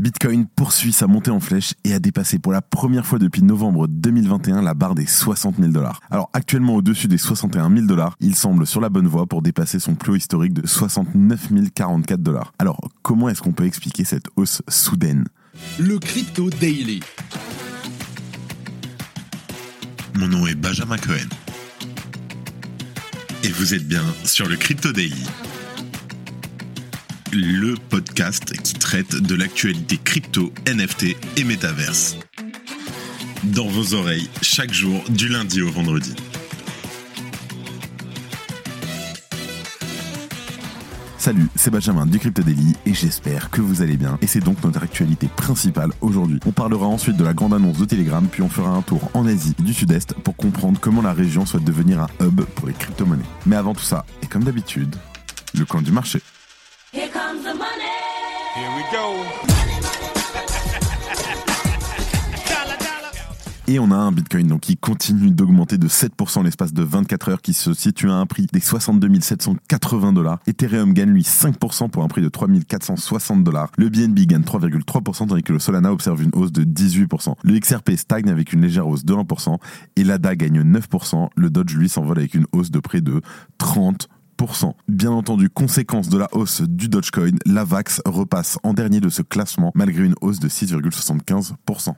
Bitcoin poursuit sa montée en flèche et a dépassé pour la première fois depuis novembre 2021 la barre des 60 000 dollars. Alors actuellement au-dessus des 61 000 dollars, il semble sur la bonne voie pour dépasser son plus haut historique de 69 044 dollars. Alors comment est-ce qu'on peut expliquer cette hausse soudaine? Le Crypto Daily. Mon nom est Benjamin Cohen. Et vous êtes bien sur le Crypto Daily le podcast qui traite de l'actualité crypto, NFT et métaverse. Dans vos oreilles, chaque jour, du lundi au vendredi. Salut, c'est Benjamin du Crypto Daily et j'espère que vous allez bien. Et c'est donc notre actualité principale aujourd'hui. On parlera ensuite de la grande annonce de Telegram, puis on fera un tour en Asie du Sud-Est pour comprendre comment la région souhaite devenir un hub pour les crypto-monnaies. Mais avant tout ça, et comme d'habitude, le coin du marché. Et on a un Bitcoin donc qui continue d'augmenter de 7% l'espace de 24 heures, qui se situe à un prix des 62 780 dollars. Ethereum gagne lui 5% pour un prix de 3 460 dollars. Le BNB gagne 3,3% tandis que le Solana observe une hausse de 18%. Le XRP stagne avec une légère hausse de 1% et l'ADA gagne 9%. Le Dodge lui s'envole avec une hausse de près de 30%. Bien entendu, conséquence de la hausse du Dogecoin, la VAX repasse en dernier de ce classement malgré une hausse de 6,75%.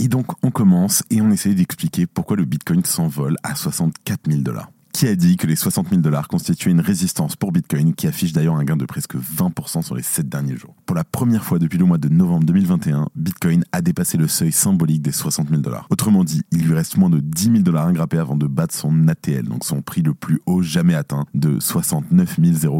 Et donc on commence et on essaie d'expliquer pourquoi le Bitcoin s'envole à 64 000 dollars qui a dit que les 60 000 dollars constituaient une résistance pour Bitcoin, qui affiche d'ailleurs un gain de presque 20% sur les 7 derniers jours. Pour la première fois depuis le mois de novembre 2021, Bitcoin a dépassé le seuil symbolique des 60 000 dollars. Autrement dit, il lui reste moins de 10 000 dollars ingrappés avant de battre son ATL, donc son prix le plus haut jamais atteint de 69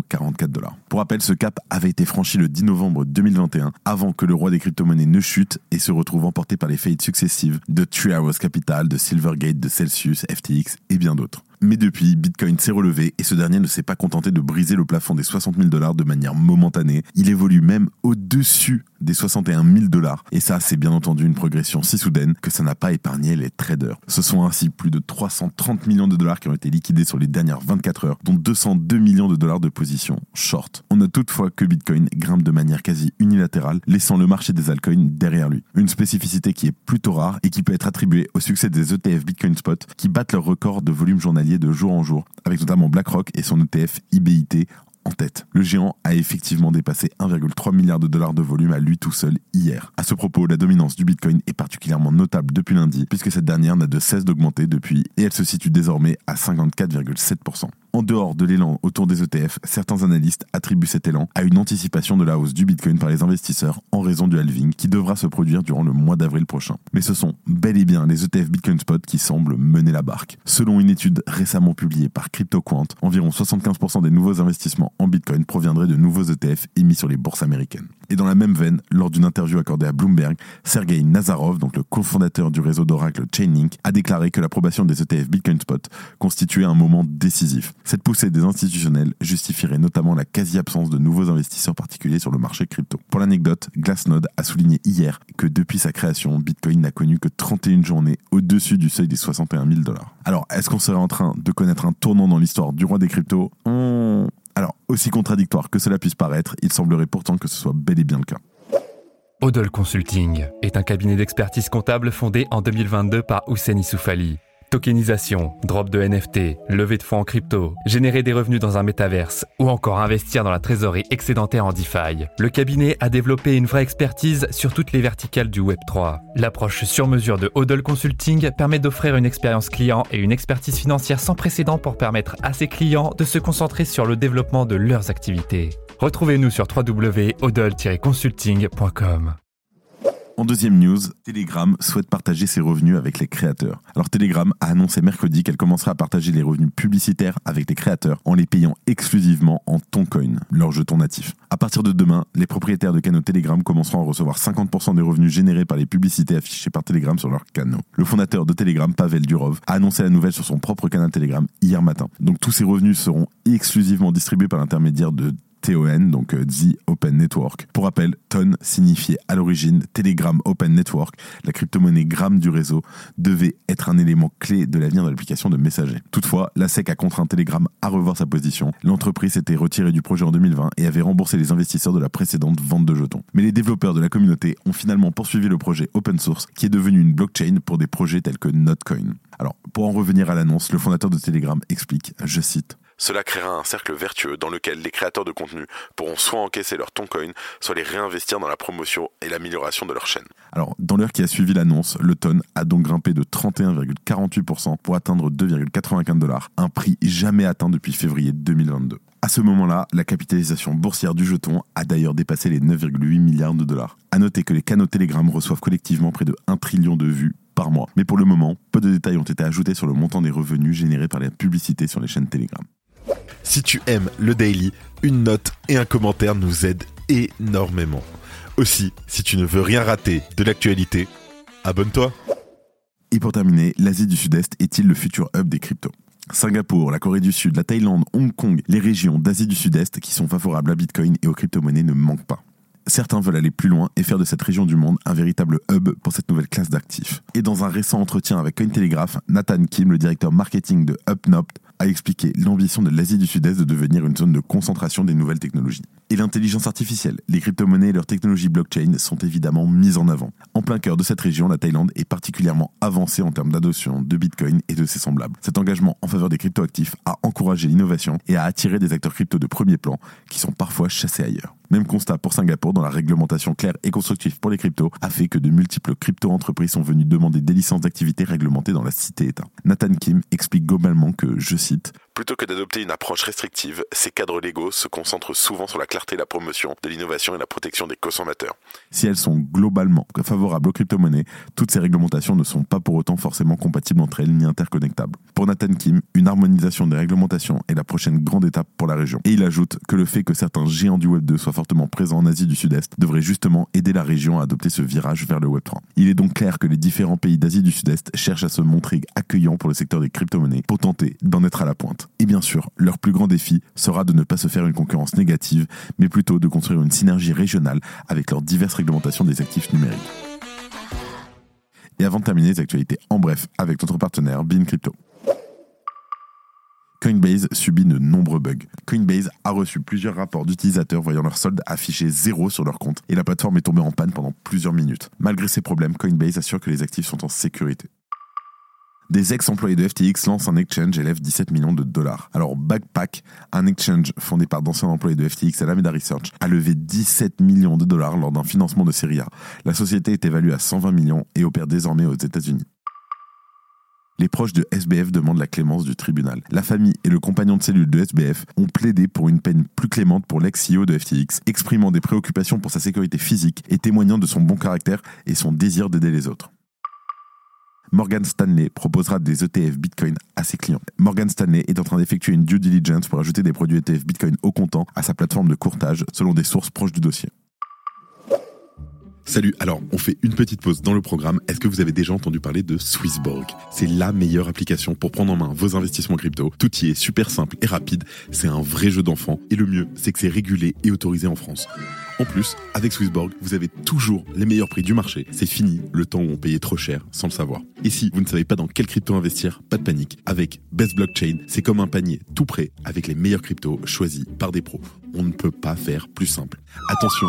044 dollars. Pour rappel, ce cap avait été franchi le 10 novembre 2021, avant que le roi des crypto-monnaies ne chute et se retrouve emporté par les faillites successives de Three Capital, de Silvergate, de Celsius, FTX et bien d'autres. Mais depuis, Bitcoin s'est relevé et ce dernier ne s'est pas contenté de briser le plafond des 60 000 dollars de manière momentanée. Il évolue même au-dessus des 61 000 dollars. Et ça, c'est bien entendu une progression si soudaine que ça n'a pas épargné les traders. Ce sont ainsi plus de 330 millions de dollars qui ont été liquidés sur les dernières 24 heures, dont 202 millions de dollars de position short. On note toutefois que Bitcoin grimpe de manière quasi unilatérale, laissant le marché des altcoins derrière lui. Une spécificité qui est plutôt rare et qui peut être attribuée au succès des ETF Bitcoin Spot qui battent leur record de volume journalier de jour en jour, avec notamment BlackRock et son ETF IBIT en tête. Le géant a effectivement dépassé 1,3 milliard de dollars de volume à lui tout seul hier. À ce propos, la dominance du Bitcoin est particulièrement notable depuis lundi, puisque cette dernière n'a de cesse d'augmenter depuis et elle se situe désormais à 54,7%. En dehors de l'élan autour des ETF, certains analystes attribuent cet élan à une anticipation de la hausse du Bitcoin par les investisseurs en raison du halving qui devra se produire durant le mois d'avril prochain. Mais ce sont bel et bien les ETF Bitcoin Spot qui semblent mener la barque. Selon une étude récemment publiée par CryptoQuant, environ 75% des nouveaux investissements en Bitcoin proviendraient de nouveaux ETF émis sur les bourses américaines. Et dans la même veine, lors d'une interview accordée à Bloomberg, Sergei Nazarov, donc le cofondateur du réseau d'Oracle Chainlink, a déclaré que l'approbation des ETF Bitcoin Spot constituait un moment décisif. Cette poussée des institutionnels justifierait notamment la quasi-absence de nouveaux investisseurs particuliers sur le marché crypto. Pour l'anecdote, Glassnode a souligné hier que depuis sa création, Bitcoin n'a connu que 31 journées au-dessus du seuil des 61 000 dollars. Alors, est-ce qu'on serait en train de connaître un tournant dans l'histoire du roi des cryptos? Aussi contradictoire que cela puisse paraître, il semblerait pourtant que ce soit bel et bien le cas. Odol Consulting est un cabinet d'expertise comptable fondé en 2022 par Hussein Soufali. Tokenisation, drop de NFT, levée de fonds en crypto, générer des revenus dans un métaverse ou encore investir dans la trésorerie excédentaire en DeFi. Le cabinet a développé une vraie expertise sur toutes les verticales du Web3. L'approche sur mesure de Hodl Consulting permet d'offrir une expérience client et une expertise financière sans précédent pour permettre à ses clients de se concentrer sur le développement de leurs activités. Retrouvez-nous sur www.hodl-consulting.com. En deuxième news, Telegram souhaite partager ses revenus avec les créateurs. Alors Telegram a annoncé mercredi qu'elle commencera à partager les revenus publicitaires avec les créateurs en les payant exclusivement en Toncoin, leur jeton natif. À partir de demain, les propriétaires de canaux Telegram commenceront à recevoir 50% des revenus générés par les publicités affichées par Telegram sur leurs canaux. Le fondateur de Telegram, Pavel Durov, a annoncé la nouvelle sur son propre canal Telegram hier matin. Donc tous ces revenus seront exclusivement distribués par l'intermédiaire de TON, donc euh, The Open Network. Pour rappel, TON signifiait à l'origine Telegram Open Network. La crypto-monnaie Gram du réseau devait être un élément clé de l'avenir de l'application de messager. Toutefois, la SEC a contraint Telegram à revoir sa position. L'entreprise s'était retirée du projet en 2020 et avait remboursé les investisseurs de la précédente vente de jetons. Mais les développeurs de la communauté ont finalement poursuivi le projet open source qui est devenu une blockchain pour des projets tels que Notcoin. Alors, pour en revenir à l'annonce, le fondateur de Telegram explique, je cite, cela créera un cercle vertueux dans lequel les créateurs de contenu pourront soit encaisser leur toncoin, soit les réinvestir dans la promotion et l'amélioration de leur chaîne. Alors, dans l'heure qui a suivi l'annonce, le ton a donc grimpé de 31,48% pour atteindre 2,95 dollars, un prix jamais atteint depuis février 2022. À ce moment-là, la capitalisation boursière du jeton a d'ailleurs dépassé les 9,8 milliards de dollars. À noter que les canaux Telegram reçoivent collectivement près de 1 trillion de vues par mois. Mais pour le moment, peu de détails ont été ajoutés sur le montant des revenus générés par la publicité sur les chaînes Telegram. Si tu aimes le daily, une note et un commentaire nous aident énormément. Aussi, si tu ne veux rien rater de l'actualité, abonne-toi. Et pour terminer, l'Asie du Sud-Est est-il le futur hub des cryptos? Singapour, la Corée du Sud, la Thaïlande, Hong Kong, les régions d'Asie du Sud-Est qui sont favorables à Bitcoin et aux crypto-monnaies ne manquent pas. Certains veulent aller plus loin et faire de cette région du monde un véritable hub pour cette nouvelle classe d'actifs. Et dans un récent entretien avec Cointelegraph, Nathan Kim, le directeur marketing de Upnopt, a expliqué l'ambition de l'Asie du Sud-Est de devenir une zone de concentration des nouvelles technologies. Et l'intelligence artificielle, les crypto-monnaies et leurs technologies blockchain sont évidemment mises en avant. En plein cœur de cette région, la Thaïlande est particulièrement avancée en termes d'adoption de Bitcoin et de ses semblables. Cet engagement en faveur des cryptoactifs a encouragé l'innovation et a attiré des acteurs crypto de premier plan qui sont parfois chassés ailleurs. Même constat pour Singapour dans la réglementation claire et constructive pour les cryptos a fait que de multiples crypto-entreprises sont venues demander des licences d'activité réglementées dans la cité-État. Nathan Kim explique globalement que, je cite, Plutôt que d'adopter une approche restrictive, ces cadres légaux se concentrent souvent sur la clarté et la promotion de l'innovation et la protection des consommateurs. Si elles sont globalement favorables aux crypto-monnaies, toutes ces réglementations ne sont pas pour autant forcément compatibles entre elles ni interconnectables. Pour Nathan Kim, une harmonisation des réglementations est la prochaine grande étape pour la région. Et il ajoute que le fait que certains géants du Web 2 soient fortement présents en Asie du Sud-Est devrait justement aider la région à adopter ce virage vers le Web 3. Il est donc clair que les différents pays d'Asie du Sud-Est cherchent à se montrer accueillants pour le secteur des crypto-monnaies pour tenter d'en être à la pointe. Et bien sûr, leur plus grand défi sera de ne pas se faire une concurrence négative, mais plutôt de construire une synergie régionale avec leurs diverses réglementations des actifs numériques. Et avant de terminer les actualités en bref avec notre partenaire Bean Crypto. Coinbase subit de nombreux bugs. Coinbase a reçu plusieurs rapports d'utilisateurs voyant leur solde affiché zéro sur leur compte et la plateforme est tombée en panne pendant plusieurs minutes. Malgré ces problèmes, Coinbase assure que les actifs sont en sécurité. Des ex-employés de FTX lancent un exchange et lèvent 17 millions de dollars. Alors Backpack, un exchange fondé par d'anciens employés de FTX et Alameda Research, a levé 17 millions de dollars lors d'un financement de série A. La société est évaluée à 120 millions et opère désormais aux États-Unis. Les proches de SBF demandent la clémence du tribunal. La famille et le compagnon de cellule de SBF ont plaidé pour une peine plus clémente pour l'ex-CEO de FTX, exprimant des préoccupations pour sa sécurité physique et témoignant de son bon caractère et son désir d'aider les autres. Morgan Stanley proposera des ETF Bitcoin à ses clients. Morgan Stanley est en train d'effectuer une due diligence pour ajouter des produits ETF Bitcoin au comptant à sa plateforme de courtage, selon des sources proches du dossier. Salut, alors on fait une petite pause dans le programme. Est-ce que vous avez déjà entendu parler de Swissborg? C'est la meilleure application pour prendre en main vos investissements crypto. Tout y est super simple et rapide. C'est un vrai jeu d'enfant. Et le mieux, c'est que c'est régulé et autorisé en France. En plus, avec Swissborg, vous avez toujours les meilleurs prix du marché. C'est fini le temps où on payait trop cher sans le savoir. Et si vous ne savez pas dans quelle crypto investir, pas de panique. Avec Best Blockchain, c'est comme un panier tout prêt avec les meilleurs cryptos choisis par des pros. On ne peut pas faire plus simple. Attention,